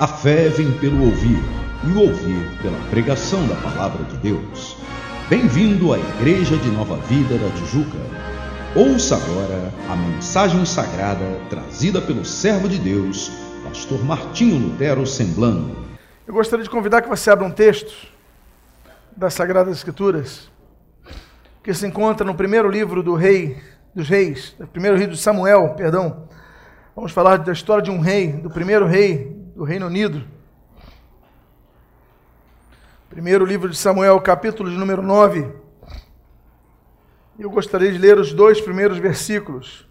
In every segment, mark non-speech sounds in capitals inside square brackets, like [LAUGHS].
A fé vem pelo ouvir, e o ouvir pela pregação da palavra de Deus. Bem-vindo à Igreja de Nova Vida da Tijuca. Ouça agora a mensagem sagrada trazida pelo servo de Deus, pastor Martinho Lutero Semblano. Eu gostaria de convidar que você abra um texto das Sagradas Escrituras, que se encontra no primeiro livro do rei dos reis, primeiro livro de Samuel, perdão. Vamos falar da história de um rei, do primeiro rei do Reino Unido. Primeiro livro de Samuel, capítulo de número 9. Eu gostaria de ler os dois primeiros versículos.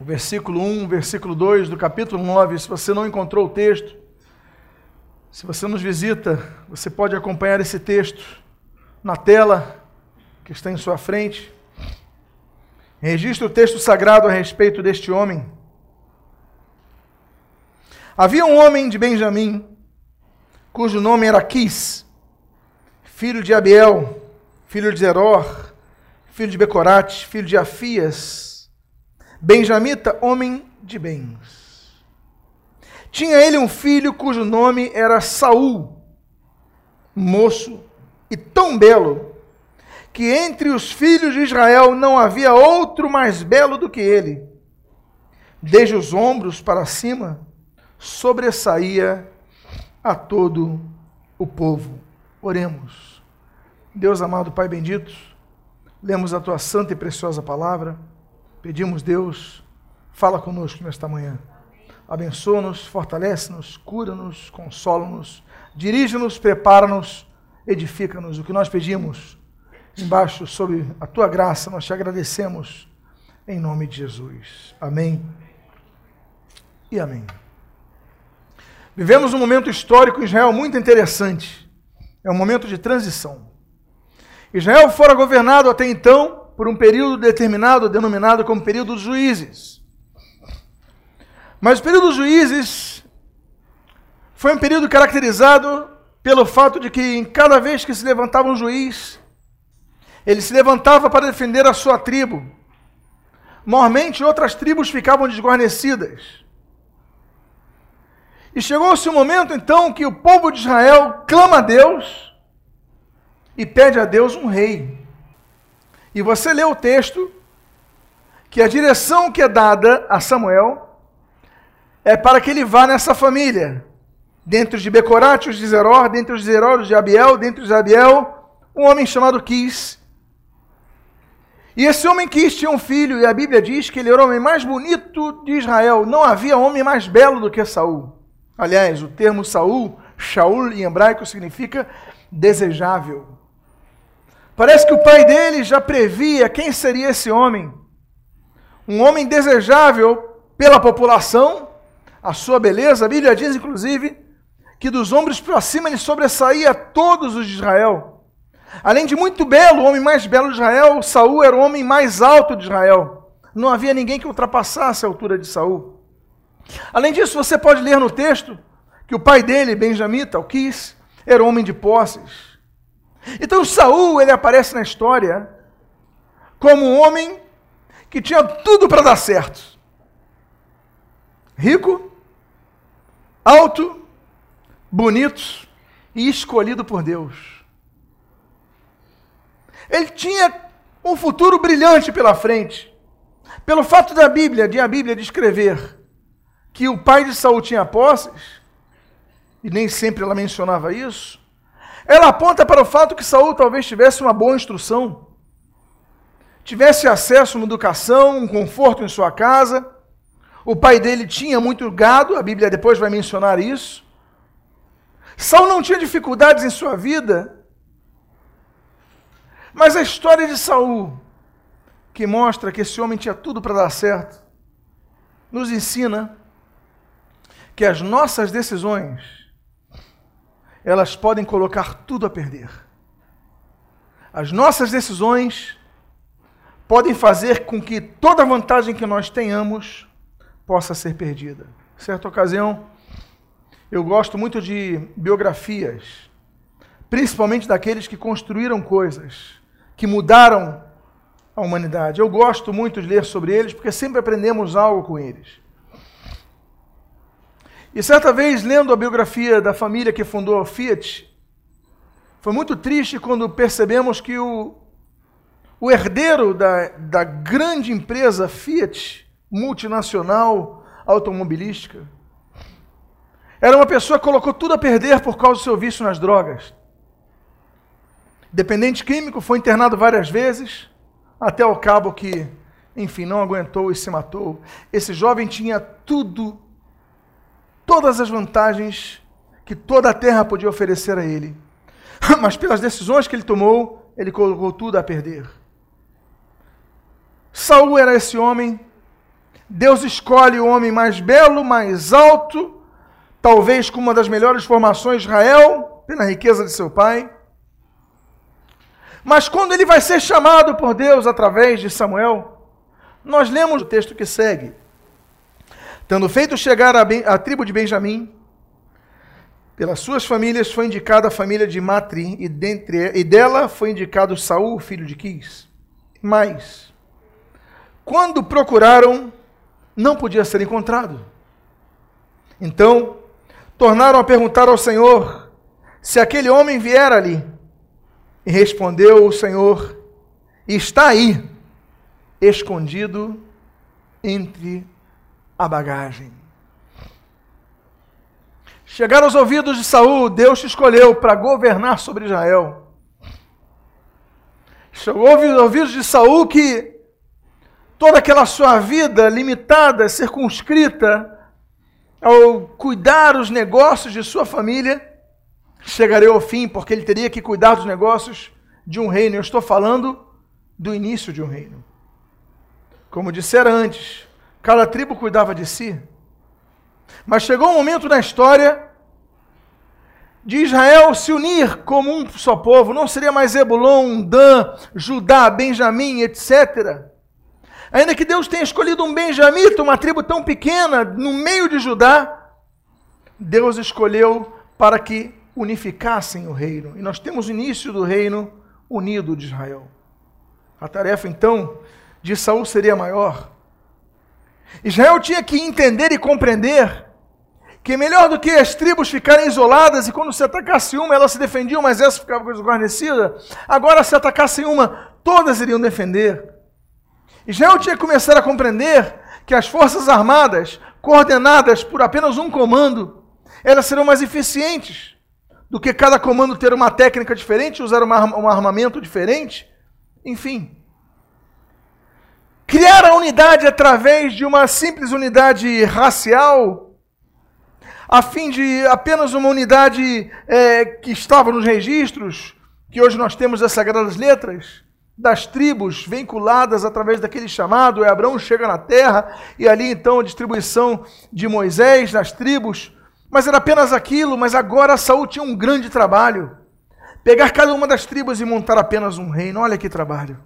O versículo 1, versículo 2 do capítulo 9. Se você não encontrou o texto, se você nos visita, você pode acompanhar esse texto na tela que está em sua frente. Registra o texto sagrado a respeito deste homem. Havia um homem de Benjamim, cujo nome era Quis, filho de Abiel, filho de Zeror, filho de Becorate, filho de Afias, benjamita, homem de bens. Tinha ele um filho cujo nome era Saul, moço e tão belo, que entre os filhos de Israel não havia outro mais belo do que ele. Desde os ombros para cima, sobressaía a todo o povo. Oremos. Deus amado, Pai bendito, lemos a tua santa e preciosa palavra. Pedimos, Deus, fala conosco nesta manhã. Abençoa-nos, fortalece-nos, cura-nos, consola-nos, dirige-nos, prepara-nos, edifica-nos. O que nós pedimos, embaixo, sob a tua graça, nós te agradecemos, em nome de Jesus. Amém e amém. Vivemos um momento histórico em Israel muito interessante. É um momento de transição. Israel fora governado até então por um período determinado, denominado como período dos juízes. Mas o período dos juízes foi um período caracterizado pelo fato de que em cada vez que se levantava um juiz, ele se levantava para defender a sua tribo. Normalmente outras tribos ficavam desguarnecidas. E chegou-se o momento então que o povo de Israel clama a Deus e pede a Deus um rei. E você lê o texto que a direção que é dada a Samuel é para que ele vá nessa família. Dentro de Becorate, os de Zeror, dentro de Zeror, os de Abiel, dentro de Abiel, um homem chamado Quis. E esse homem Quis tinha um filho, e a Bíblia diz que ele era o homem mais bonito de Israel. Não havia homem mais belo do que Saul. Aliás, o termo Saul, Shaul em hebraico significa desejável. Parece que o pai dele já previa quem seria esse homem. Um homem desejável pela população, a sua beleza. A Bíblia diz, inclusive, que dos ombros para cima ele sobressaía todos os de Israel. Além de muito belo, o homem mais belo de Israel, Saul era o homem mais alto de Israel. Não havia ninguém que ultrapassasse a altura de Saul. Além disso, você pode ler no texto que o pai dele, Benjamim, Talquis, era homem de posses. Então Saul, ele aparece na história como um homem que tinha tudo para dar certo. Rico, alto, bonito e escolhido por Deus. Ele tinha um futuro brilhante pela frente. Pelo fato da Bíblia, de a Bíblia descrever que o pai de Saul tinha posses, e nem sempre ela mencionava isso, ela aponta para o fato que Saul talvez tivesse uma boa instrução, tivesse acesso a uma educação, um conforto em sua casa. O pai dele tinha muito gado, a Bíblia depois vai mencionar isso. Saul não tinha dificuldades em sua vida, mas a história de Saul, que mostra que esse homem tinha tudo para dar certo, nos ensina que as nossas decisões elas podem colocar tudo a perder. As nossas decisões podem fazer com que toda vantagem que nós tenhamos possa ser perdida. Certa ocasião, eu gosto muito de biografias, principalmente daqueles que construíram coisas, que mudaram a humanidade. Eu gosto muito de ler sobre eles porque sempre aprendemos algo com eles. E certa vez, lendo a biografia da família que fundou a Fiat, foi muito triste quando percebemos que o, o herdeiro da, da grande empresa Fiat, multinacional automobilística, era uma pessoa que colocou tudo a perder por causa do seu vício nas drogas. Dependente químico, foi internado várias vezes, até o cabo que, enfim, não aguentou e se matou. Esse jovem tinha tudo, todas as vantagens que toda a terra podia oferecer a ele. [LAUGHS] Mas pelas decisões que ele tomou, ele colocou tudo a perder. Saul era esse homem. Deus escolhe o homem mais belo, mais alto, talvez com uma das melhores formações de Israel, pela riqueza de seu pai. Mas quando ele vai ser chamado por Deus através de Samuel, nós lemos o texto que segue. Tendo feito chegar a, ben, a tribo de Benjamim, pelas suas famílias foi indicada a família de Matri, e, dentre, e dela foi indicado Saul, filho de Quis. Mas, quando procuraram, não podia ser encontrado. Então, tornaram a perguntar ao Senhor se aquele homem vier ali. E respondeu o Senhor: Está aí, escondido entre a bagagem. Chegaram aos ouvidos de Saul, Deus te escolheu para governar sobre Israel. Chegou aos ouvidos de Saul que toda aquela sua vida limitada, circunscrita, ao cuidar os negócios de sua família, chegaria ao fim, porque ele teria que cuidar dos negócios de um reino. Eu estou falando do início de um reino. Como dissera antes, cada tribo cuidava de si. Mas chegou um momento na história de Israel se unir como um só povo. Não seria mais Zebulon, Dan, Judá, Benjamim, etc. Ainda que Deus tenha escolhido um benjamita, uma tribo tão pequena, no meio de Judá, Deus escolheu para que unificassem o reino. E nós temos o início do reino unido de Israel. A tarefa, então, de Saul seria maior. Israel tinha que entender e compreender que melhor do que as tribos ficarem isoladas e quando se atacasse uma, elas se defendiam, mas essa ficava desguarnecida, agora se atacassem uma, todas iriam defender. Israel tinha que começar a compreender que as forças armadas, coordenadas por apenas um comando, elas serão mais eficientes do que cada comando ter uma técnica diferente, usar uma, um armamento diferente. Enfim. Criar a unidade através de uma simples unidade racial, a fim de apenas uma unidade é, que estava nos registros, que hoje nós temos das Sagradas Letras, das tribos vinculadas através daquele chamado, e Abraão chega na terra, e ali então a distribuição de Moisés nas tribos, mas era apenas aquilo, mas agora Saul tinha um grande trabalho. Pegar cada uma das tribos e montar apenas um reino. Olha que trabalho.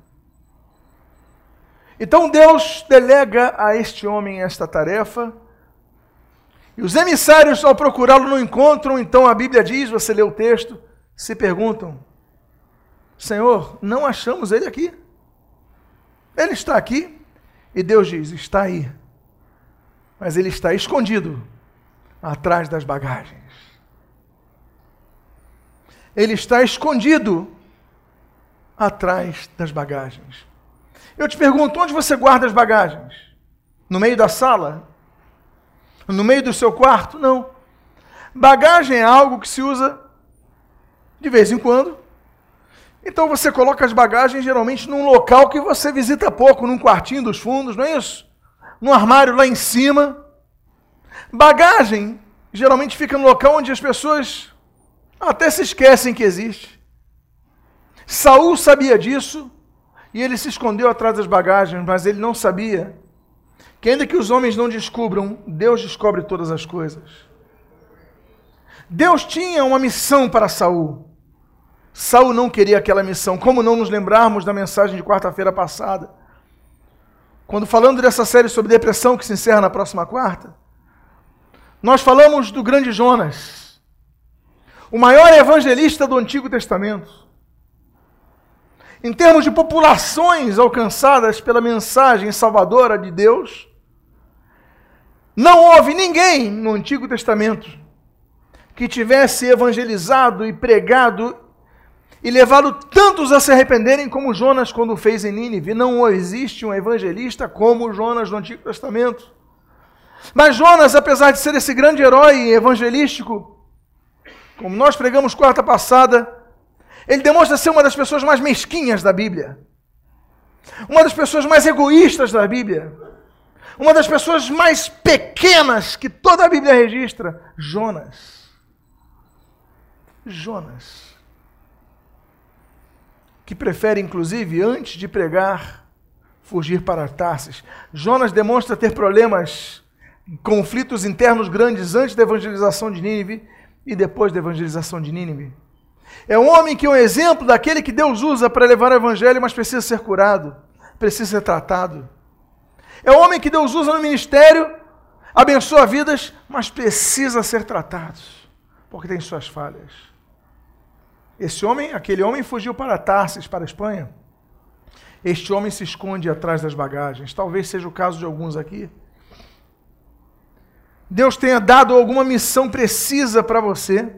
Então Deus delega a este homem esta tarefa. E os emissários, ao procurá-lo, não encontram. Então a Bíblia diz, você lê o texto, se perguntam: Senhor, não achamos ele aqui. Ele está aqui. E Deus diz: está aí. Mas ele está escondido atrás das bagagens. Ele está escondido atrás das bagagens. Eu te pergunto, onde você guarda as bagagens? No meio da sala? No meio do seu quarto? Não. Bagagem é algo que se usa de vez em quando então você coloca as bagagens geralmente num local que você visita pouco, num quartinho dos fundos, não é isso? Num armário lá em cima. Bagagem geralmente fica no local onde as pessoas até se esquecem que existe. Saul sabia disso e ele se escondeu atrás das bagagens, mas ele não sabia que ainda que os homens não descubram, Deus descobre todas as coisas. Deus tinha uma missão para Saul. Saul não queria aquela missão. Como não nos lembrarmos da mensagem de quarta-feira passada? Quando falando dessa série sobre depressão que se encerra na próxima quarta, nós falamos do grande Jonas, o maior evangelista do Antigo Testamento. Em termos de populações alcançadas pela mensagem salvadora de Deus, Não houve ninguém no Antigo Testamento que tivesse evangelizado e pregado e levado tantos a se arrependerem como Jonas quando fez em Nínive. Não existe um evangelista como Jonas no Antigo Testamento. Mas Jonas, apesar de ser esse grande herói evangelístico, como nós pregamos quarta passada, ele demonstra ser uma das pessoas mais mesquinhas da Bíblia. Uma das pessoas mais egoístas da Bíblia. Uma das pessoas mais pequenas que toda a Bíblia registra. Jonas. Jonas. Que prefere, inclusive, antes de pregar, fugir para Tarsis. Jonas demonstra ter problemas, conflitos internos grandes antes da evangelização de Nínive e depois da evangelização de Nínive. É um homem que é um exemplo daquele que Deus usa para levar o evangelho, mas precisa ser curado, precisa ser tratado. É um homem que Deus usa no ministério, abençoa vidas, mas precisa ser tratado, porque tem suas falhas. Esse homem, aquele homem fugiu para Tarsis, para a Espanha. Este homem se esconde atrás das bagagens. Talvez seja o caso de alguns aqui. Deus tenha dado alguma missão precisa para você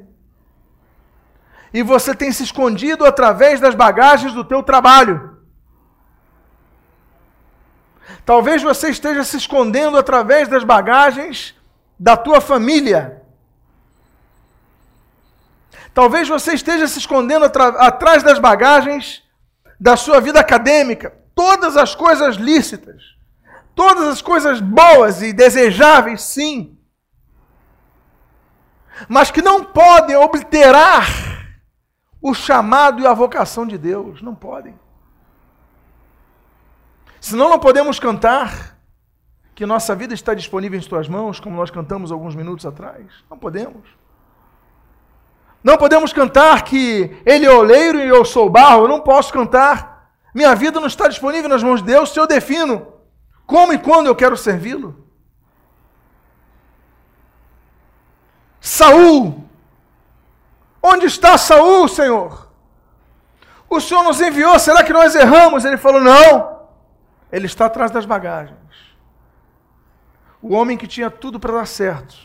e você tem se escondido através das bagagens do teu trabalho. Talvez você esteja se escondendo através das bagagens da tua família. Talvez você esteja se escondendo atrás das bagagens da sua vida acadêmica. Todas as coisas lícitas, todas as coisas boas e desejáveis, sim, mas que não podem obliterar o chamado e a vocação de Deus. Não podem. Senão não podemos cantar que nossa vida está disponível em tuas mãos, como nós cantamos alguns minutos atrás. Não podemos. Não podemos cantar que Ele é oleiro e eu sou barro. Eu não posso cantar. Minha vida não está disponível nas mãos de Deus se eu defino como e quando eu quero servi-lo. Saul Onde está Saul, Senhor? O Senhor nos enviou, será que nós erramos? Ele falou: Não, ele está atrás das bagagens. O homem que tinha tudo para dar certo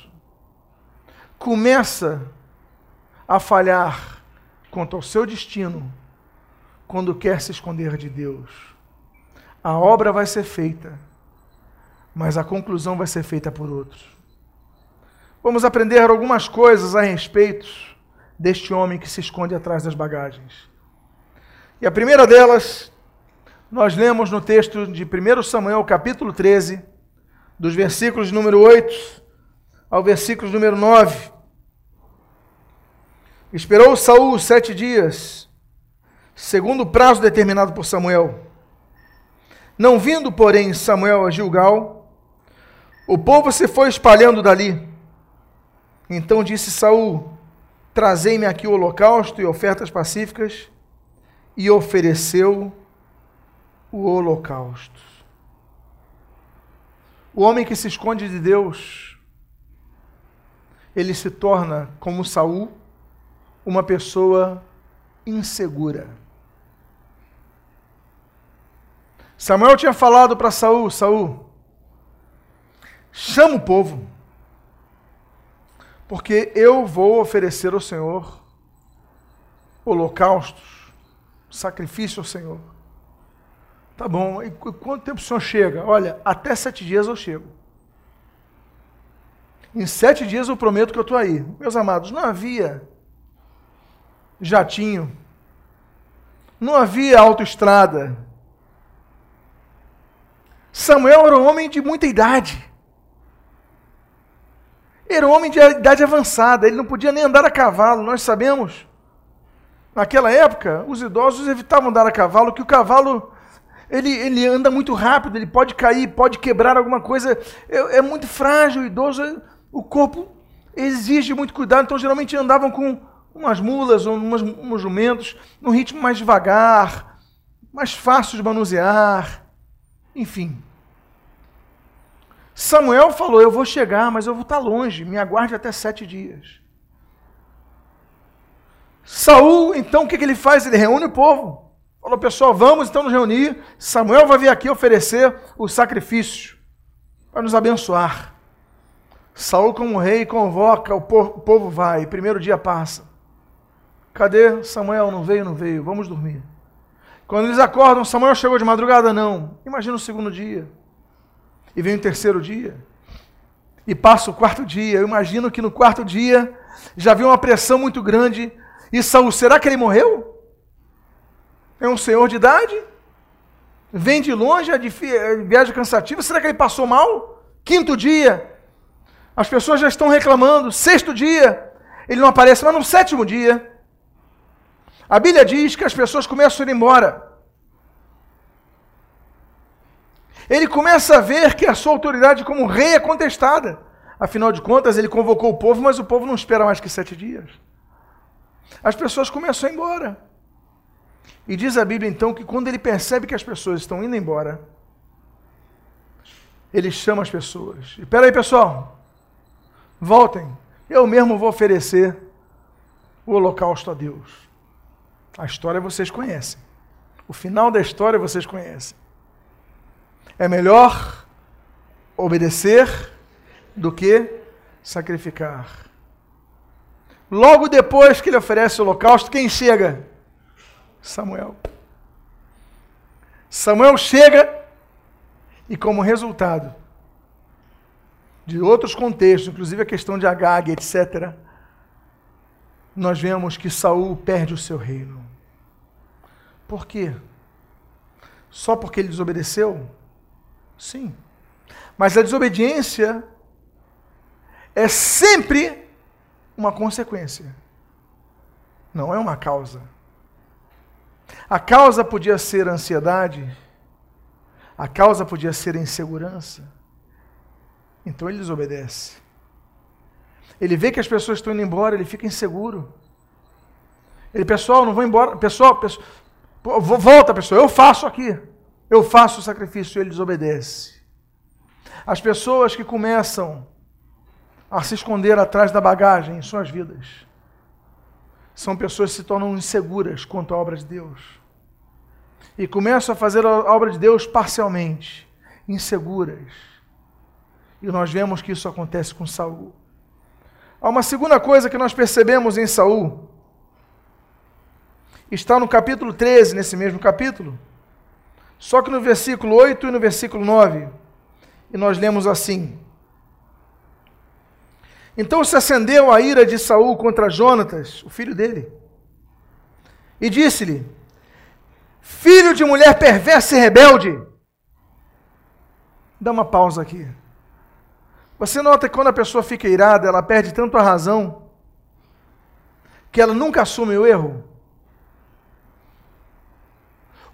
começa a falhar quanto ao seu destino quando quer se esconder de Deus. A obra vai ser feita, mas a conclusão vai ser feita por outros. Vamos aprender algumas coisas a respeito deste homem que se esconde atrás das bagagens. E a primeira delas, nós lemos no texto de 1 Samuel, capítulo 13, dos versículos número 8 ao versículo número 9. Esperou Saul sete dias, segundo o prazo determinado por Samuel. Não vindo, porém, Samuel a Gilgal, o povo se foi espalhando dali. Então disse Saul: Trazei-me aqui o holocausto e ofertas pacíficas, e ofereceu o holocausto. O homem que se esconde de Deus, ele se torna, como Saul, uma pessoa insegura. Samuel tinha falado para Saul, Saul, chama o povo porque eu vou oferecer ao Senhor holocaustos, sacrifício ao Senhor. Tá bom, e quanto tempo o senhor chega? Olha, até sete dias eu chego. Em sete dias eu prometo que eu estou aí. Meus amados, não havia jatinho, não havia autoestrada. Samuel era um homem de muita idade. Era um homem de idade avançada, ele não podia nem andar a cavalo, nós sabemos. Naquela época, os idosos evitavam andar a cavalo, que o cavalo ele, ele anda muito rápido, ele pode cair, pode quebrar alguma coisa, é, é muito frágil, o idoso, o corpo exige muito cuidado, então geralmente andavam com umas mulas ou umas, uns jumentos, num ritmo mais devagar, mais fácil de manusear, enfim. Samuel falou: Eu vou chegar, mas eu vou estar longe, me aguarde até sete dias. Saul, então, o que, ele faz? Ele reúne o povo. Falou, pessoal, vamos então nos reunir. Samuel vai vir aqui oferecer o sacrifício para nos abençoar. Saul, como rei, convoca, o povo vai. Primeiro dia passa. Cadê Samuel? Não veio, não veio. Vamos dormir. Quando eles acordam, Samuel chegou de madrugada? Não. Imagina o segundo dia. E vem o terceiro dia. E passa o quarto dia. Eu imagino que no quarto dia já havia uma pressão muito grande. E Saul, será que ele morreu? É um senhor de idade? Vem de longe, é de viagem cansativa. Será que ele passou mal? Quinto dia. As pessoas já estão reclamando. Sexto dia. Ele não aparece, mas no sétimo dia. A Bíblia diz que as pessoas começam a ir embora. Ele começa a ver que a sua autoridade como rei é contestada. Afinal de contas, ele convocou o povo, mas o povo não espera mais que sete dias. As pessoas começam a ir embora. E diz a Bíblia então que quando ele percebe que as pessoas estão indo embora, ele chama as pessoas. E peraí, pessoal, voltem. Eu mesmo vou oferecer o holocausto a Deus. A história vocês conhecem. O final da história vocês conhecem. É melhor obedecer do que sacrificar. Logo depois que ele oferece o holocausto, quem chega? Samuel. Samuel chega e, como resultado de outros contextos, inclusive a questão de Agag, etc., nós vemos que Saul perde o seu reino. Por quê? Só porque ele desobedeceu? Sim. Mas a desobediência é sempre uma consequência, não é uma causa. A causa podia ser ansiedade, a causa podia ser insegurança. Então ele desobedece. Ele vê que as pessoas estão indo embora, ele fica inseguro. Ele, pessoal, não vou embora. Pessoal, pessoal volta, pessoal, eu faço aqui. Eu faço o sacrifício e ele desobedece. As pessoas que começam a se esconder atrás da bagagem em suas vidas são pessoas que se tornam inseguras quanto à obra de Deus. E começam a fazer a obra de Deus parcialmente, inseguras. E nós vemos que isso acontece com Saul. Há uma segunda coisa que nós percebemos em Saul. Está no capítulo 13, nesse mesmo capítulo. Só que no versículo 8 e no versículo 9. E nós lemos assim: Então se acendeu a ira de Saul contra Jonatas, o filho dele, e disse-lhe: Filho de mulher perversa e rebelde. Dá uma pausa aqui. Você nota que quando a pessoa fica irada, ela perde tanto a razão que ela nunca assume o erro?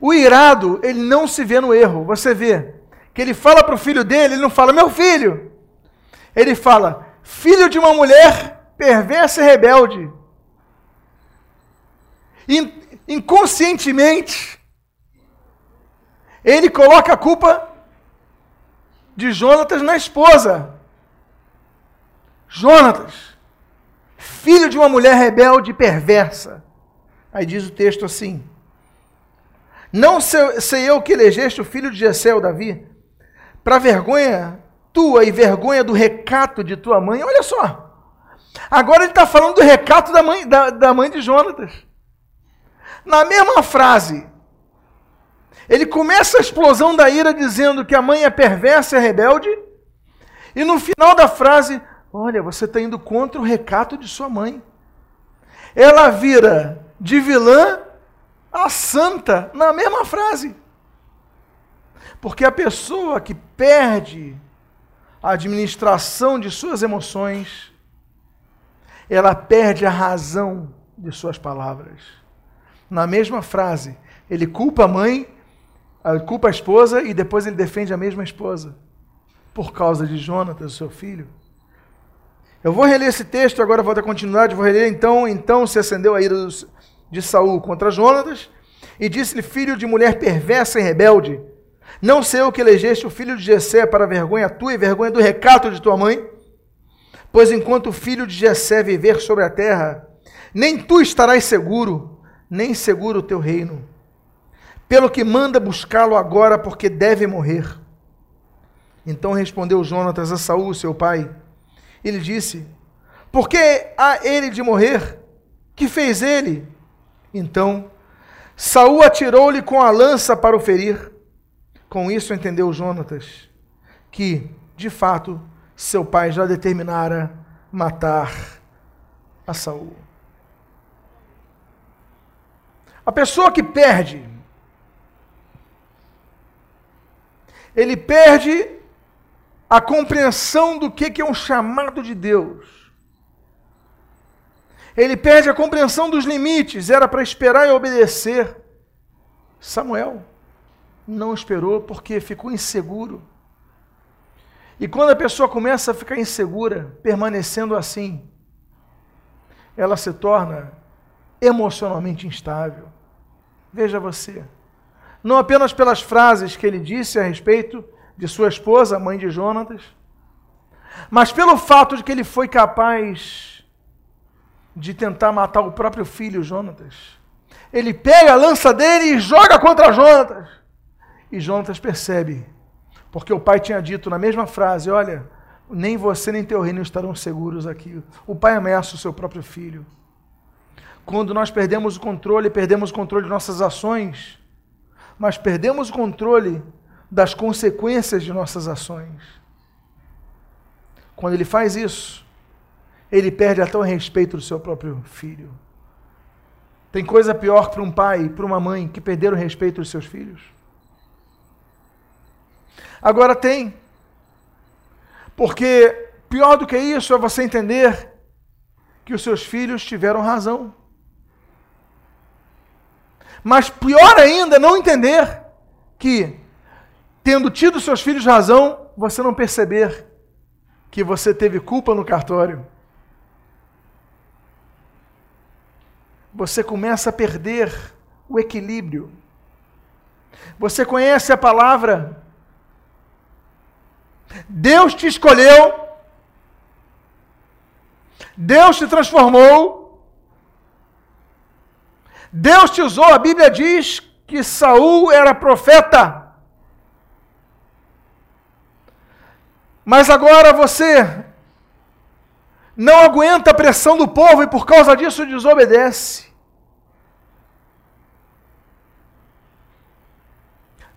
O irado, ele não se vê no erro. Você vê que ele fala para o filho dele, ele não fala, meu filho. Ele fala, filho de uma mulher perversa e rebelde. Inconscientemente, ele coloca a culpa de Jonatas na esposa. Jonatas, filho de uma mulher rebelde e perversa. Aí diz o texto assim: Não sei eu que elegeste o filho de Jessé, Davi, para vergonha tua e vergonha do recato de tua mãe. Olha só. Agora ele está falando do recato da mãe, da, da mãe de Jonatas. Na mesma frase, ele começa a explosão da ira dizendo que a mãe é perversa e rebelde, e no final da frase, Olha, você está indo contra o recato de sua mãe. Ela vira de vilã a santa na mesma frase. Porque a pessoa que perde a administração de suas emoções, ela perde a razão de suas palavras. Na mesma frase, ele culpa a mãe, culpa a esposa e depois ele defende a mesma esposa por causa de Jonatas, seu filho. Eu vou reler esse texto, agora vou dar continuidade, vou reler então, então se acendeu a ira de Saul contra Jonatas, e disse-lhe, filho de mulher perversa e rebelde, não sei o que elegeste o filho de Jessé para vergonha tua e vergonha do recato de tua mãe, pois enquanto o filho de Jessé viver sobre a terra, nem tu estarás seguro, nem seguro o teu reino. Pelo que manda buscá-lo agora, porque deve morrer. Então respondeu Jonatas a Saul, seu pai, Ele disse: Por que há ele de morrer? Que fez ele? Então Saul atirou-lhe com a lança para o ferir. Com isso entendeu Jonatas que, de fato, seu pai já determinara matar a Saul. A pessoa que perde, ele perde a compreensão do que é um chamado de Deus. Ele perde a compreensão dos limites, era para esperar e obedecer. Samuel não esperou porque ficou inseguro. E quando a pessoa começa a ficar insegura, permanecendo assim, ela se torna emocionalmente instável. Veja você. Não apenas pelas frases que ele disse a respeito de sua esposa, mãe de Jonatas, mas pelo fato de que ele foi capaz de tentar matar o próprio filho Jonatas. Ele pega a lança dele e joga contra Jonatas. E Jonatas percebe, porque o pai tinha dito na mesma frase: Olha, nem você nem teu reino estarão seguros aqui. O pai ameaça o seu próprio filho. Quando nós perdemos o controle, perdemos o controle de nossas ações, mas perdemos o controle das consequências de nossas ações. Quando ele faz isso, ele perde até o respeito do seu próprio filho. Tem coisa pior para um pai para uma mãe que perderam o respeito dos seus filhos? Agora tem. Porque pior do que isso é você entender que os seus filhos tiveram razão. Mas pior ainda é não entender que, tendo tido seus filhos razão, você não perceber que você teve culpa no cartório. Você começa a perder o equilíbrio. Você conhece a palavra. Deus te escolheu. Deus te transformou. Deus te usou, a Bíblia diz que Saul era profeta. Mas agora você não aguenta a pressão do povo e por causa disso desobedece.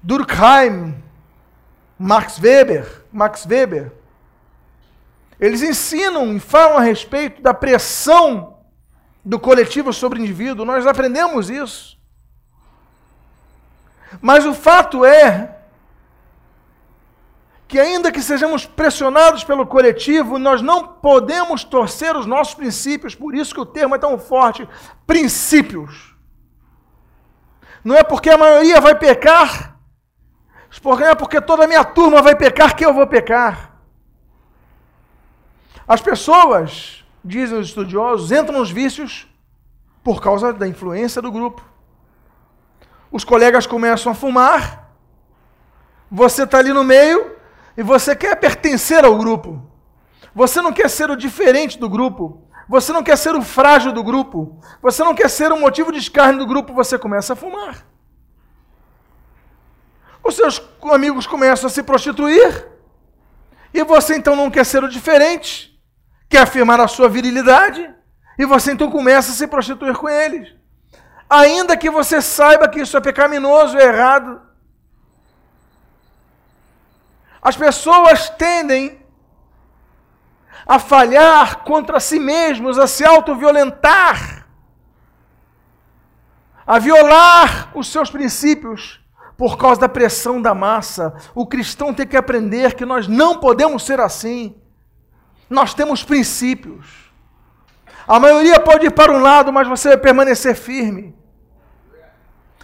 Durkheim, Max Weber, Max Weber, eles ensinam e falam a respeito da pressão do coletivo sobre o indivíduo, nós aprendemos isso. Mas o fato é que, ainda que sejamos pressionados pelo coletivo, nós não podemos torcer os nossos princípios, por isso que o termo é tão forte princípios. Não é porque a maioria vai pecar, não é porque toda a minha turma vai pecar que eu vou pecar. As pessoas dizem os estudiosos, entram nos vícios por causa da influência do grupo. Os colegas começam a fumar, você está ali no meio e você quer pertencer ao grupo. Você não quer ser o diferente do grupo. Você não quer ser o frágil do grupo. Você não quer ser o motivo de escárnio do grupo. Você começa a fumar. Os seus amigos começam a se prostituir. E você então não quer ser o diferente quer afirmar a sua virilidade, e você então começa a se prostituir com eles. Ainda que você saiba que isso é pecaminoso, é errado. As pessoas tendem a falhar contra si mesmos, a se autoviolentar, a violar os seus princípios por causa da pressão da massa. O cristão tem que aprender que nós não podemos ser assim. Nós temos princípios. A maioria pode ir para um lado, mas você vai permanecer firme.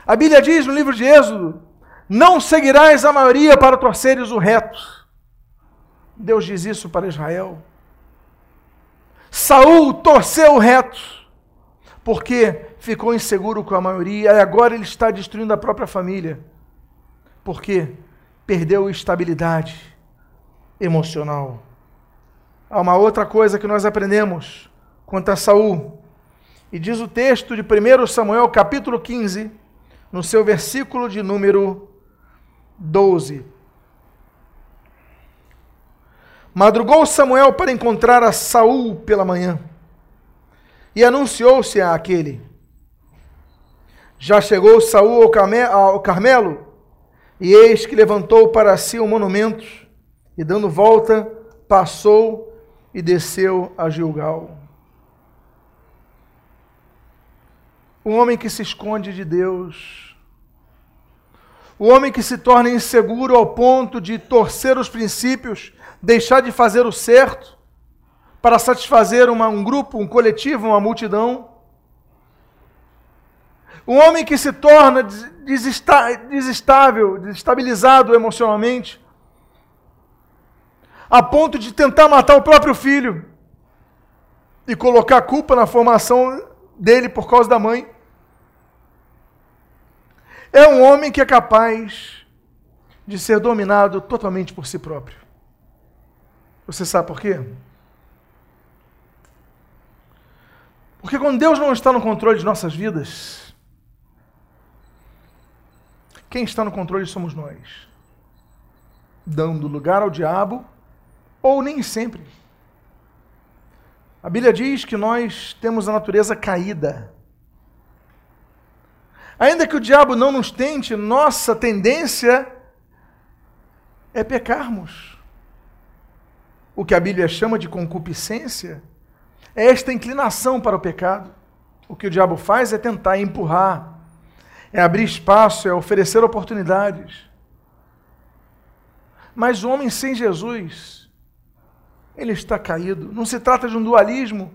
A Bíblia diz no livro de Êxodo: Não seguirás a maioria para torceres o reto. Deus diz isso para Israel. Saul torceu o reto, porque ficou inseguro com a maioria e agora ele está destruindo a própria família. Porque perdeu estabilidade emocional. Há uma outra coisa que nós aprendemos quanto a Saul. E diz o texto de 1 Samuel, capítulo 15, no seu versículo de número 12. Madrugou Samuel para encontrar a Saul pela manhã. E anunciou-se a aquele. Já chegou Saul ao Carmelo, e eis que levantou para si um monumento, e dando volta, passou e desceu a Gilgal. O homem que se esconde de Deus, o homem que se torna inseguro ao ponto de torcer os princípios deixar de fazer o certo para satisfazer uma, um grupo, um coletivo, uma multidão. Um homem que se torna desestável, desestabilizado emocionalmente, a ponto de tentar matar o próprio filho e colocar a culpa na formação dele por causa da mãe. É um homem que é capaz de ser dominado totalmente por si próprio. Você sabe por quê? Porque quando Deus não está no controle de nossas vidas, quem está no controle somos nós, dando lugar ao diabo, ou nem sempre. A Bíblia diz que nós temos a natureza caída. Ainda que o diabo não nos tente, nossa tendência é pecarmos o que a Bíblia chama de concupiscência, é esta inclinação para o pecado. O que o diabo faz é tentar empurrar, é abrir espaço, é oferecer oportunidades. Mas o homem sem Jesus, ele está caído. Não se trata de um dualismo.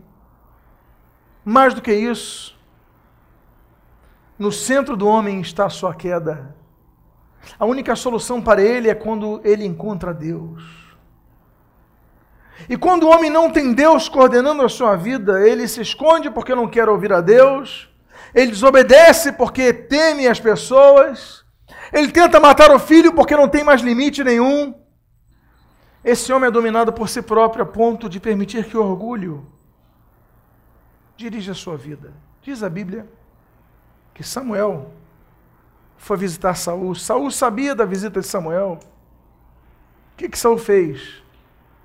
Mais do que isso, no centro do homem está a sua queda. A única solução para ele é quando ele encontra Deus. E quando o homem não tem Deus coordenando a sua vida, ele se esconde porque não quer ouvir a Deus, ele desobedece porque teme as pessoas, ele tenta matar o filho porque não tem mais limite nenhum. Esse homem é dominado por si próprio a ponto de permitir que o orgulho dirija a sua vida. Diz a Bíblia que Samuel foi visitar Saul. Saul sabia da visita de Samuel. O que, que Saul fez?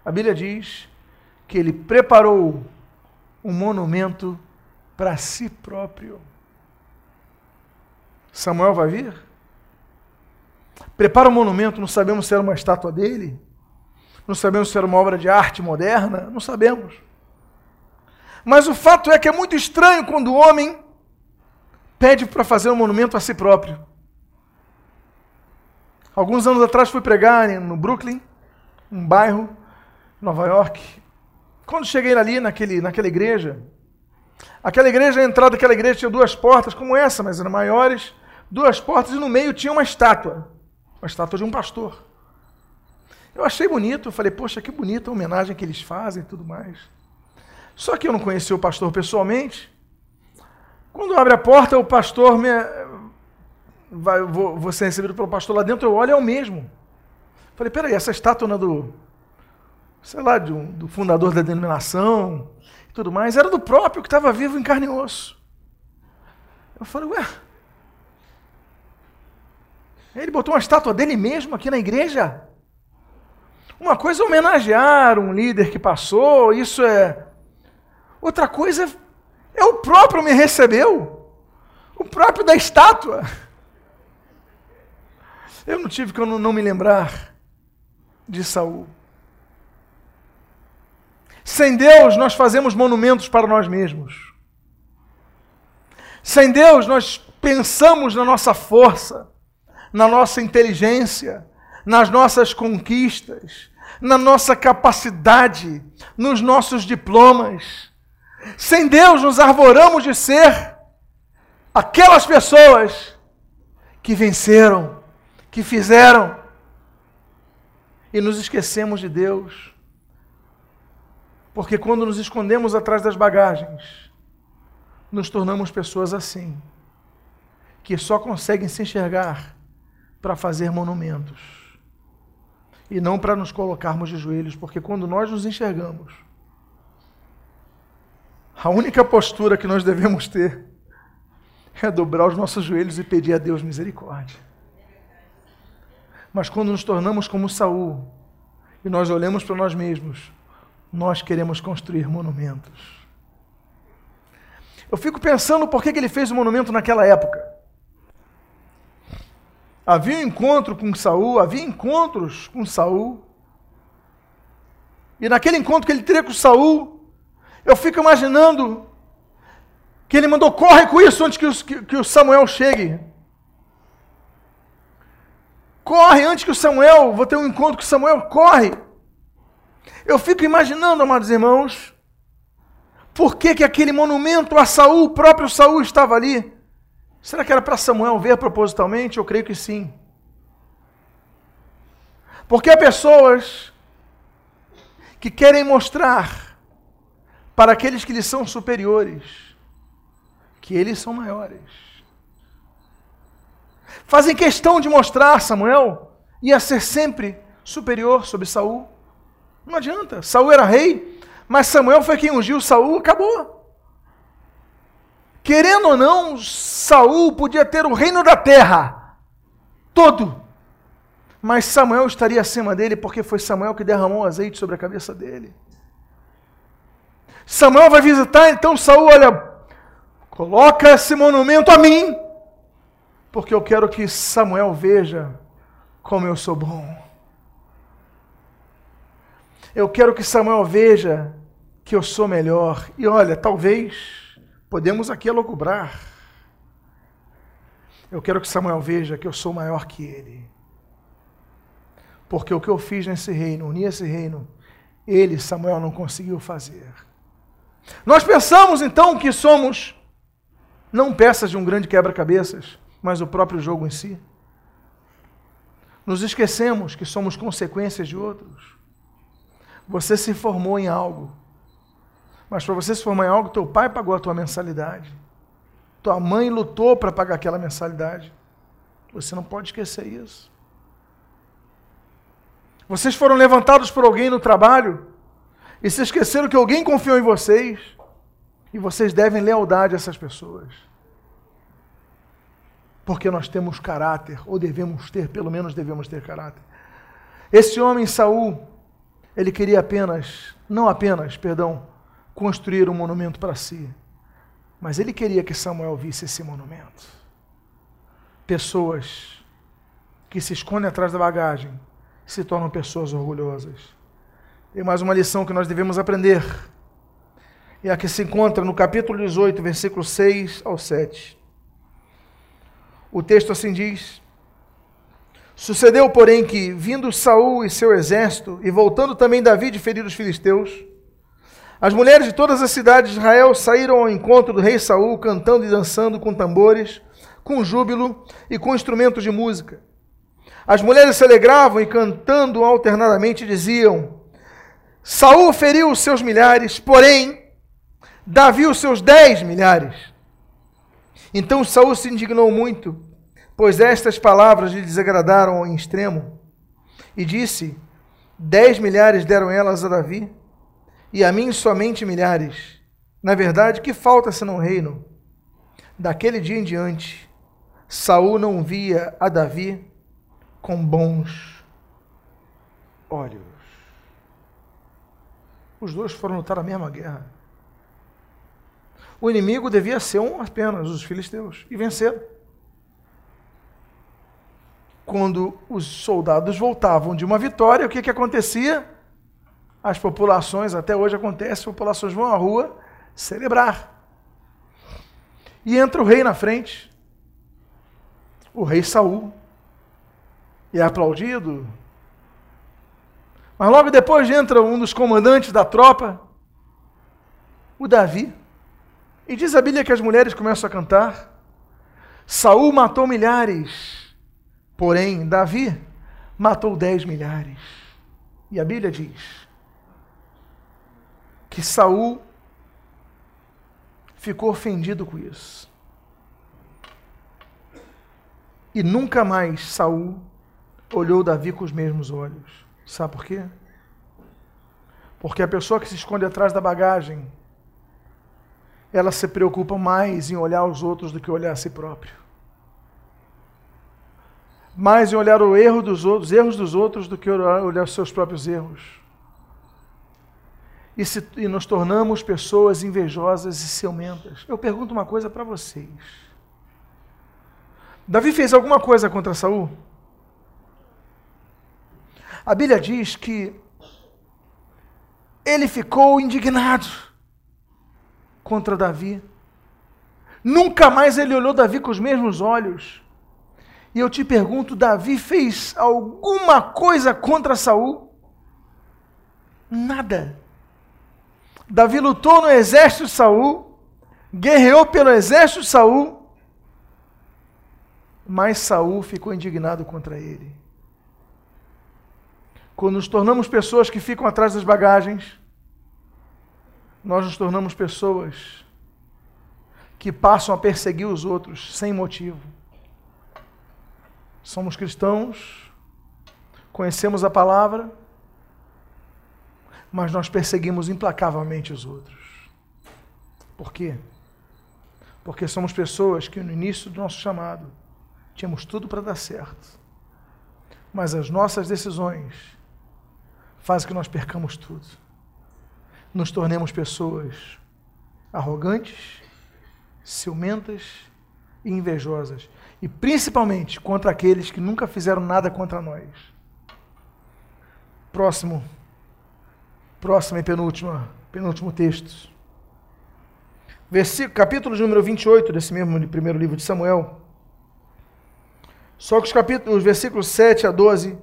A Bíblia diz que ele preparou um monumento para si próprio. Samuel vai vir? Prepara um monumento, não sabemos se era uma estátua dele, não sabemos se era uma obra de arte moderna, não sabemos. Mas o fato é que é muito estranho quando o homem pede para fazer um monumento a si próprio. Alguns anos atrás fui pregar no Brooklyn, um bairro Nova York. Quando cheguei ali naquele, naquela igreja, aquela igreja, a entrada daquela igreja tinha duas portas, como essa, mas eram maiores, duas portas, e no meio tinha uma estátua, uma estátua de um pastor. Eu achei bonito, eu falei, poxa, que bonita a homenagem que eles fazem e tudo mais. Só que eu não conhecia o pastor pessoalmente. Quando abre a porta, o pastor me. Vai, vou, vou ser recebido pelo pastor lá dentro, eu olho, é o mesmo. Falei, peraí, essa estátua é do, sei lá, um, do fundador da denominação e tudo mais, era do próprio que estava vivo em carne e osso. Eu falei, ué. Ele botou uma estátua dele mesmo aqui na igreja? Uma coisa é homenagear um líder que passou, isso é. Outra coisa é o próprio me recebeu. O próprio da estátua. Eu não tive não, não me lembrar de Saul. Sem Deus, nós fazemos monumentos para nós mesmos. Sem Deus, nós pensamos na nossa força, na nossa inteligência, nas nossas conquistas, na nossa capacidade, nos nossos diplomas. Sem Deus, nos arvoramos de ser aquelas pessoas que venceram, que fizeram, e nos esquecemos de Deus. Porque quando nos escondemos atrás das bagagens, nos tornamos pessoas assim, que só conseguem se enxergar para fazer monumentos e não para nos colocarmos de joelhos, porque quando nós nos enxergamos, a única postura que nós devemos ter é dobrar os nossos joelhos e pedir a Deus misericórdia. Mas quando nos tornamos como Saul, e nós olhamos para nós mesmos, nós queremos construir monumentos. Eu fico pensando por que ele fez o monumento naquela época. Havia um encontro com Saul, havia encontros com Saul. E naquele encontro que ele teria com Saul, eu fico imaginando que ele mandou corre com isso antes que, os, que, que o Samuel chegue. Corre antes que o Samuel, vou ter um encontro com Samuel, corre. Eu fico imaginando, amados irmãos, por que, que aquele monumento a Saul, o próprio Saul estava ali? Será que era para Samuel ver propositalmente? Eu creio que sim. Porque há pessoas que querem mostrar para aqueles que lhes são superiores que eles são maiores. Fazem questão de mostrar Samuel ia ser sempre superior sobre Saul. Não adianta. Saul era rei, mas Samuel foi quem ungiu Saul, acabou. Querendo ou não, Saul podia ter o reino da terra todo. Mas Samuel estaria acima dele porque foi Samuel que derramou azeite sobre a cabeça dele. Samuel vai visitar, então Saul, olha, coloca esse monumento a mim, porque eu quero que Samuel veja como eu sou bom. Eu quero que Samuel veja que eu sou melhor. E olha, talvez podemos aqui elocubrar. Eu quero que Samuel veja que eu sou maior que ele. Porque o que eu fiz nesse reino, unir esse reino, ele, Samuel, não conseguiu fazer. Nós pensamos então que somos não peças de um grande quebra-cabeças, mas o próprio jogo em si. Nos esquecemos que somos consequências de outros. Você se formou em algo. Mas para você se formar em algo, teu pai pagou a tua mensalidade. Tua mãe lutou para pagar aquela mensalidade. Você não pode esquecer isso. Vocês foram levantados por alguém no trabalho e se esqueceram que alguém confiou em vocês e vocês devem lealdade a essas pessoas. Porque nós temos caráter, ou devemos ter, pelo menos devemos ter caráter. Esse homem, Saul, ele queria apenas, não apenas, perdão, construir um monumento para si, mas ele queria que Samuel visse esse monumento. Pessoas que se escondem atrás da bagagem se tornam pessoas orgulhosas. Tem mais uma lição que nós devemos aprender. E a que se encontra no capítulo 18, versículo 6 ao 7. O texto assim diz: Sucedeu, porém, que, vindo Saul e seu exército, e voltando também Davi de ferir os filisteus, as mulheres de todas as cidades de Israel saíram ao encontro do rei Saul, cantando e dançando com tambores, com júbilo e com instrumentos de música. As mulheres se alegravam e cantando alternadamente diziam: Saul feriu os seus milhares, porém Davi os seus dez milhares. Então Saul se indignou muito pois estas palavras lhe desagradaram em extremo. E disse: Dez milhares deram elas a Davi, e a mim somente milhares. Na verdade, que falta senão reino? Daquele dia em diante, Saul não via a Davi com bons olhos. Os dois foram lutar a mesma guerra. O inimigo devia ser um apenas, os filisteus, e venceram quando os soldados voltavam de uma vitória, o que, que acontecia? As populações, até hoje acontece, as populações vão à rua celebrar. E entra o rei na frente, o rei Saul, e é aplaudido. Mas logo depois entra um dos comandantes da tropa, o Davi, e diz a Bíblia que as mulheres começam a cantar. Saul matou milhares, Porém, Davi matou dez milhares. E a Bíblia diz que Saul ficou ofendido com isso. E nunca mais Saul olhou Davi com os mesmos olhos. Sabe por quê? Porque a pessoa que se esconde atrás da bagagem, ela se preocupa mais em olhar os outros do que olhar a si próprio. mais em olhar o erro dos outros, os erros dos outros do que olhar os seus próprios erros. E, se, e nos tornamos pessoas invejosas e ciumentas. Eu pergunto uma coisa para vocês. Davi fez alguma coisa contra Saul? A Bíblia diz que ele ficou indignado contra Davi. Nunca mais ele olhou Davi com os mesmos olhos. E eu te pergunto, Davi fez alguma coisa contra Saul? Nada. Davi lutou no exército de Saul, guerreou pelo exército de Saul, mas Saul ficou indignado contra ele. Quando nos tornamos pessoas que ficam atrás das bagagens, nós nos tornamos pessoas que passam a perseguir os outros sem motivo. Somos cristãos, conhecemos a palavra, mas nós perseguimos implacavelmente os outros. Por quê? Porque somos pessoas que no início do nosso chamado tínhamos tudo para dar certo, mas as nossas decisões fazem que nós percamos tudo. Nos tornemos pessoas arrogantes, ciumentas e invejosas, e principalmente contra aqueles que nunca fizeram nada contra nós. Próximo, próximo e penúltimo, penúltimo texto. Versículo, capítulo número 28 desse mesmo primeiro livro de Samuel. Só que os capítulos, os versículos 7 a 12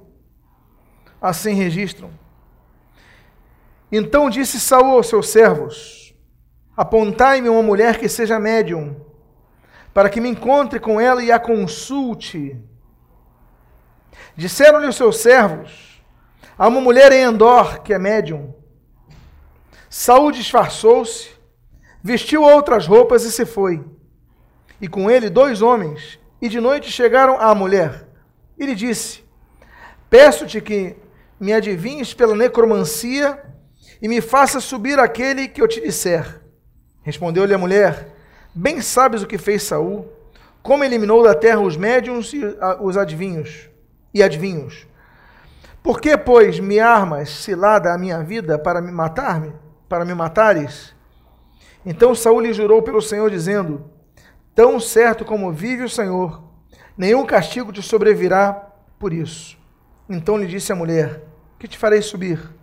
assim registram. Então disse Saul aos seus servos: Apontai-me uma mulher que seja médium, para que me encontre com ela e a consulte. Disseram-lhe os seus servos: Há uma mulher em Endor que é médium. Saul disfarçou-se, vestiu outras roupas e se foi. E com ele dois homens, e de noite chegaram à mulher. E lhe disse: Peço-te que me adivinhes pela necromancia e me faça subir aquele que eu te disser. Respondeu-lhe a mulher: Bem sabes o que fez Saul, como eliminou da terra os médiuns e os adivinhos e adivinhos. Por que, pois, me armas cilada a minha vida para me matar-me, para me matares? Então Saul lhe jurou pelo Senhor, dizendo: Tão certo como vive o Senhor, nenhum castigo te sobrevirá por isso. Então lhe disse a mulher: Que te farei subir?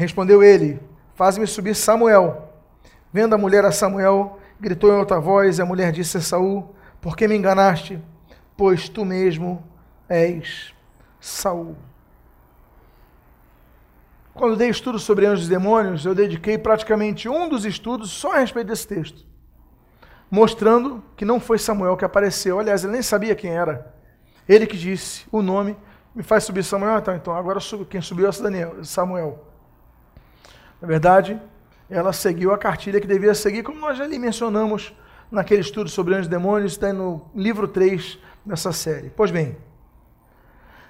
Respondeu ele: Faz-me subir Samuel. Vendo a mulher a Samuel, gritou em outra voz, e a mulher disse a Saul: Por que me enganaste? Pois tu mesmo és Saul. Quando dei estudo sobre anjos e demônios, eu dediquei praticamente um dos estudos só a respeito desse texto, mostrando que não foi Samuel que apareceu. Aliás, ele nem sabia quem era. Ele que disse o nome, me faz subir Samuel. Então, então agora quem subiu é Daniel, Samuel. Na verdade, ela seguiu a cartilha que devia seguir, como nós já lhe mencionamos naquele estudo sobre anjos e demônios, está no livro 3 dessa série. Pois bem,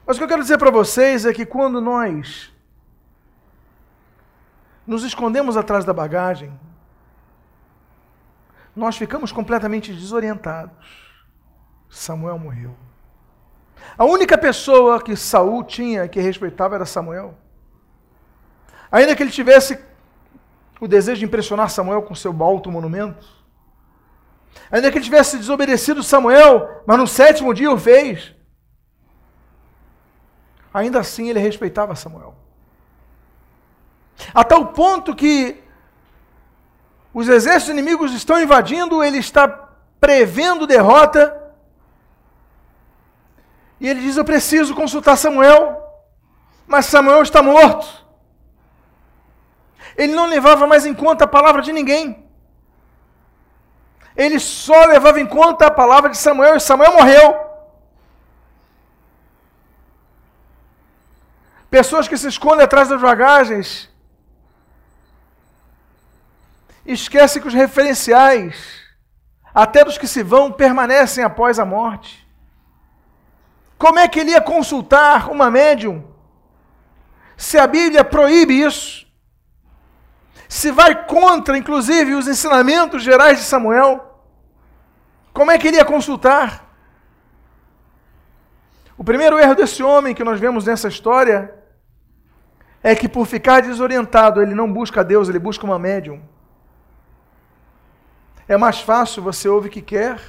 mas o que eu quero dizer para vocês é que quando nós nos escondemos atrás da bagagem, nós ficamos completamente desorientados. Samuel morreu. A única pessoa que Saul tinha que respeitava era Samuel. Ainda que ele tivesse o desejo de impressionar Samuel com seu alto monumento, ainda que ele tivesse desobedecido Samuel, mas no sétimo dia o fez, ainda assim ele respeitava Samuel. A tal ponto que os exércitos inimigos estão invadindo, ele está prevendo derrota. E ele diz: Eu preciso consultar Samuel, mas Samuel está morto. Ele não levava mais em conta a palavra de ninguém. Ele só levava em conta a palavra de Samuel e Samuel morreu. Pessoas que se escondem atrás das bagagens esquecem que os referenciais, até dos que se vão, permanecem após a morte. Como é que ele ia consultar uma médium se a Bíblia proíbe isso? Se vai contra, inclusive, os ensinamentos gerais de Samuel, como é que ele ia consultar? O primeiro erro desse homem que nós vemos nessa história é que por ficar desorientado, ele não busca Deus, ele busca uma médium. É mais fácil, você ouve o que quer,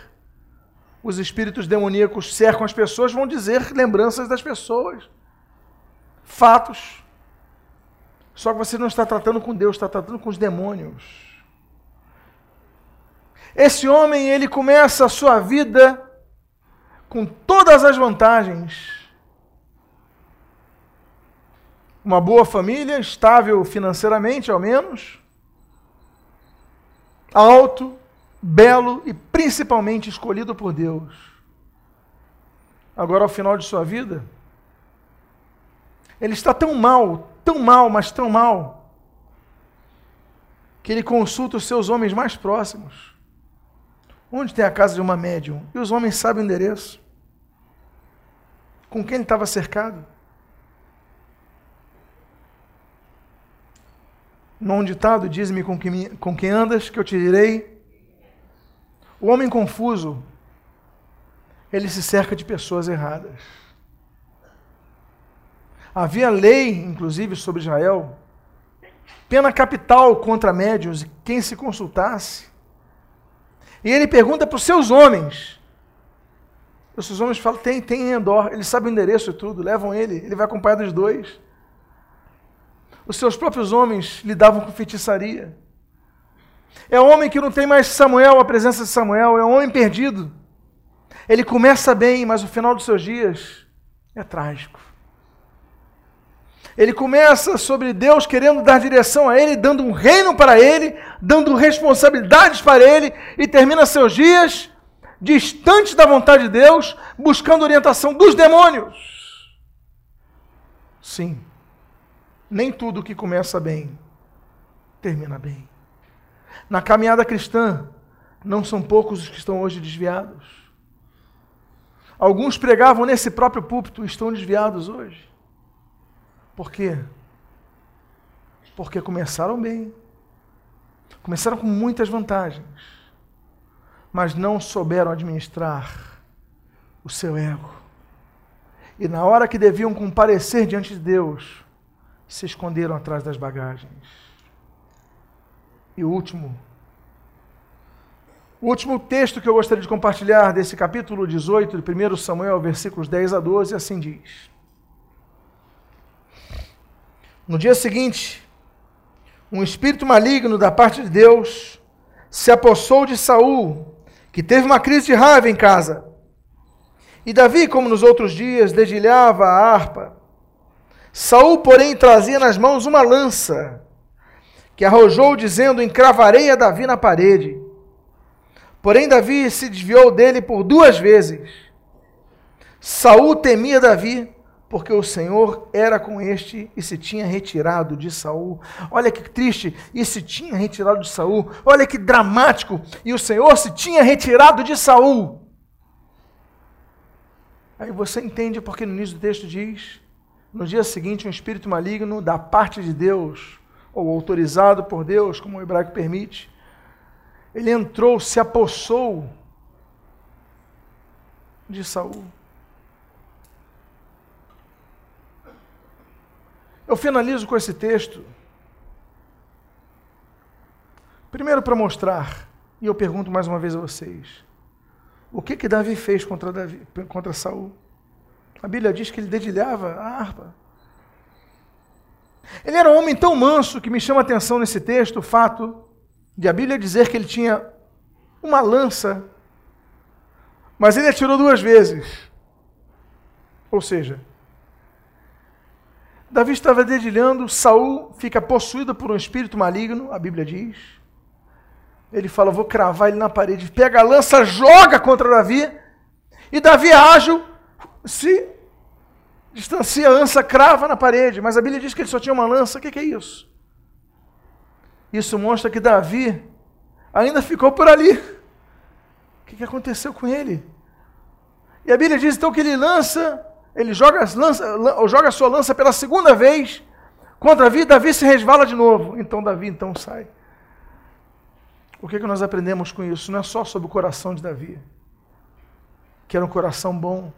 os espíritos demoníacos cercam as pessoas, vão dizer lembranças das pessoas, fatos. Só que você não está tratando com Deus, está tratando com os demônios. Esse homem, ele começa a sua vida com todas as vantagens. Uma boa família, estável financeiramente, ao menos. Alto, belo e principalmente escolhido por Deus. Agora, ao final de sua vida, ele está tão mal, tão mal, mas tão mal, que ele consulta os seus homens mais próximos. Onde tem a casa de uma médium? E os homens sabem o endereço. Com quem ele estava cercado? Num ditado, diz-me com, com quem andas, que eu te direi. O homem confuso, ele se cerca de pessoas erradas. Havia lei, inclusive, sobre Israel, pena capital contra médios, quem se consultasse. E ele pergunta para os seus homens. Os seus homens falam, tem, tem em Endor, ele sabe o endereço e tudo, levam ele, ele vai acompanhar dos dois. Os seus próprios homens lidavam com feitiçaria. É um homem que não tem mais Samuel, a presença de Samuel, é um homem perdido. Ele começa bem, mas o final dos seus dias é trágico. Ele começa sobre Deus querendo dar direção a ele, dando um reino para ele, dando responsabilidades para ele, e termina seus dias distante da vontade de Deus, buscando orientação dos demônios. Sim, nem tudo que começa bem termina bem. Na caminhada cristã, não são poucos os que estão hoje desviados. Alguns pregavam nesse próprio púlpito e estão desviados hoje. Por quê? Porque começaram bem. Começaram com muitas vantagens, mas não souberam administrar o seu ego. E na hora que deviam comparecer diante de Deus, se esconderam atrás das bagagens. E o último, o último texto que eu gostaria de compartilhar desse capítulo 18 de 1 Samuel, versículos 10 a 12, assim diz. No dia seguinte, um espírito maligno da parte de Deus se apossou de Saul, que teve uma crise de raiva em casa. E Davi, como nos outros dias, dedilhava a harpa. Saul, porém, trazia nas mãos uma lança, que arrojou, dizendo: Encravarei a Davi na parede. Porém, Davi se desviou dele por duas vezes. Saul temia Davi porque o Senhor era com este e se tinha retirado de Saul. Olha que triste, e se tinha retirado de Saul. Olha que dramático, e o Senhor se tinha retirado de Saul. Aí você entende porque no início do texto diz: no dia seguinte, um espírito maligno da parte de Deus, ou autorizado por Deus, como o hebraico permite, ele entrou, se apossou de Saul. Eu finalizo com esse texto. Primeiro para mostrar, e eu pergunto mais uma vez a vocês, o que que Davi fez contra Davi, contra Saul? A Bíblia diz que ele dedilhava a harpa. Ele era um homem tão manso que me chama a atenção nesse texto o fato de a Bíblia dizer que ele tinha uma lança, mas ele atirou duas vezes. Ou seja, Davi estava dedilhando, Saul fica possuído por um espírito maligno, a Bíblia diz. Ele fala: Vou cravar ele na parede. Pega a lança, joga contra Davi. E Davi ágil, se distancia a lança, crava na parede. Mas a Bíblia diz que ele só tinha uma lança. O que é isso? Isso mostra que Davi ainda ficou por ali. O que aconteceu com ele? E a Bíblia diz então que ele lança ele joga, lança, joga a sua lança pela segunda vez contra Davi, Davi se resvala de novo. Então Davi então sai. O que, que nós aprendemos com isso? Não é só sobre o coração de Davi, que era um coração bom,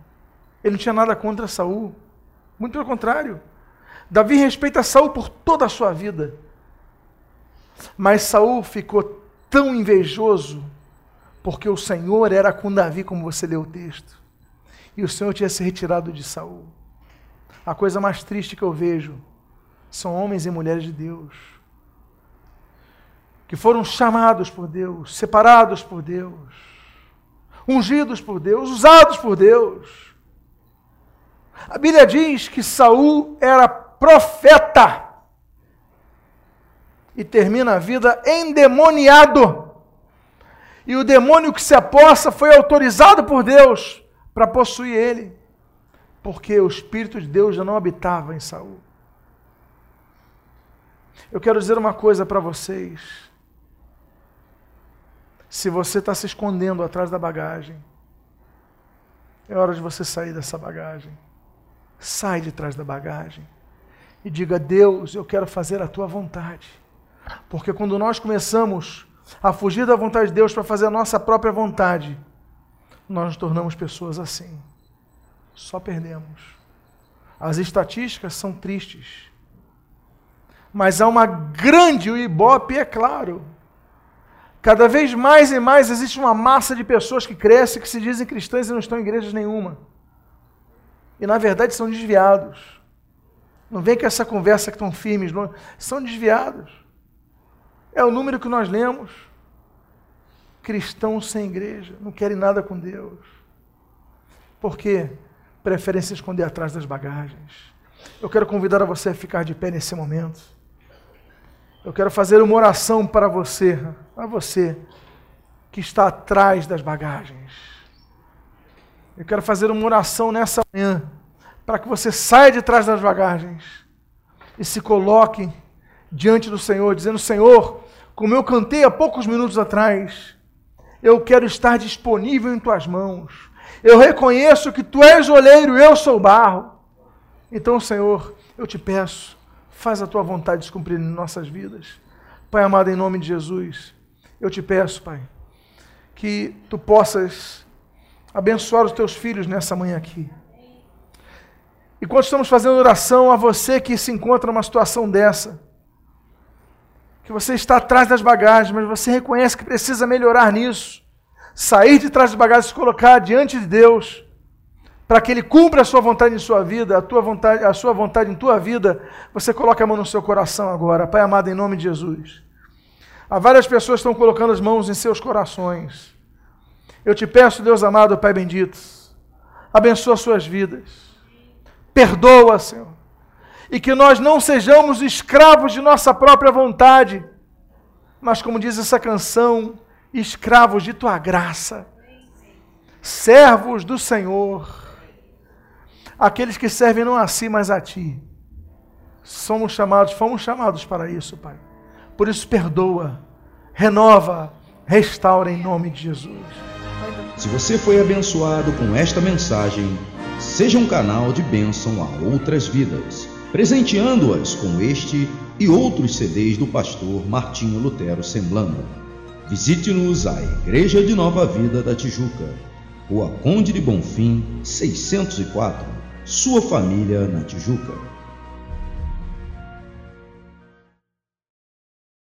Ele não tinha nada contra Saul. Muito pelo contrário. Davi respeita Saul por toda a sua vida. Mas Saul ficou tão invejoso porque o Senhor era com Davi, como você leu o texto. E o Senhor tinha se retirado de Saul. A coisa mais triste que eu vejo são homens e mulheres de Deus que foram chamados por Deus, separados por Deus, ungidos por Deus, usados por Deus. A Bíblia diz que Saul era profeta e termina a vida endemoniado. E o demônio que se aposta foi autorizado por Deus para possuir ele, porque o Espírito de Deus já não habitava em Saul. Eu quero dizer uma coisa para vocês. Se você está se escondendo atrás da bagagem, é hora de você sair dessa bagagem. Sai de trás da bagagem e diga: Deus, eu quero fazer a tua vontade. Porque quando nós começamos a fugir da vontade de Deus para fazer a nossa própria vontade, nós nos tornamos pessoas assim. Só perdemos. As estatísticas são tristes. Mas há uma grande ibope, é claro. Cada vez mais e mais existe uma massa de pessoas que cresce, que se dizem cristãs e não estão em igrejas nenhuma. E na verdade são desviados. Não vem com essa conversa que estão firmes, não. são desviados. É o número que nós lemos. Cristãos sem igreja, não querem nada com Deus. Por quê? Preferem se esconder atrás das bagagens. Eu quero convidar a você a ficar de pé nesse momento. Eu quero fazer uma oração para você, a você que está atrás das bagagens. Eu quero fazer uma oração nessa manhã para que você saia de trás das bagagens e se coloque diante do Senhor, dizendo: Senhor, como eu cantei há poucos minutos atrás, eu quero estar disponível em tuas mãos. Eu reconheço que tu és oleiro, eu sou barro. Então, Senhor, eu te peço, faz a tua vontade se cumprir em nossas vidas. Pai amado, em nome de Jesus, eu te peço, Pai, que tu possas abençoar os teus filhos nessa manhã aqui. Enquanto estamos fazendo oração a você que se encontra numa situação dessa, que você está atrás das bagagens, mas você reconhece que precisa melhorar nisso, sair de trás das bagagens e se colocar diante de Deus, para que Ele cumpra a sua vontade em sua vida, a, tua vontade, a sua vontade em tua vida, você coloca a mão no seu coração agora, Pai amado, em nome de Jesus. Há várias pessoas que estão colocando as mãos em seus corações. Eu te peço, Deus amado, Pai bendito, abençoa suas vidas Perdoa, Senhor. E que nós não sejamos escravos de nossa própria vontade, mas, como diz essa canção, escravos de tua graça, servos do Senhor, aqueles que servem não a si, mas a ti. Somos chamados, fomos chamados para isso, Pai. Por isso, perdoa, renova, restaura em nome de Jesus. Se você foi abençoado com esta mensagem, seja um canal de bênção a outras vidas, presenteando-as com este e outros CDs do pastor Martinho Lutero Semblando. Visite-nos à Igreja de Nova Vida da Tijuca, Rua Conde de Bonfim, 604, sua família na Tijuca.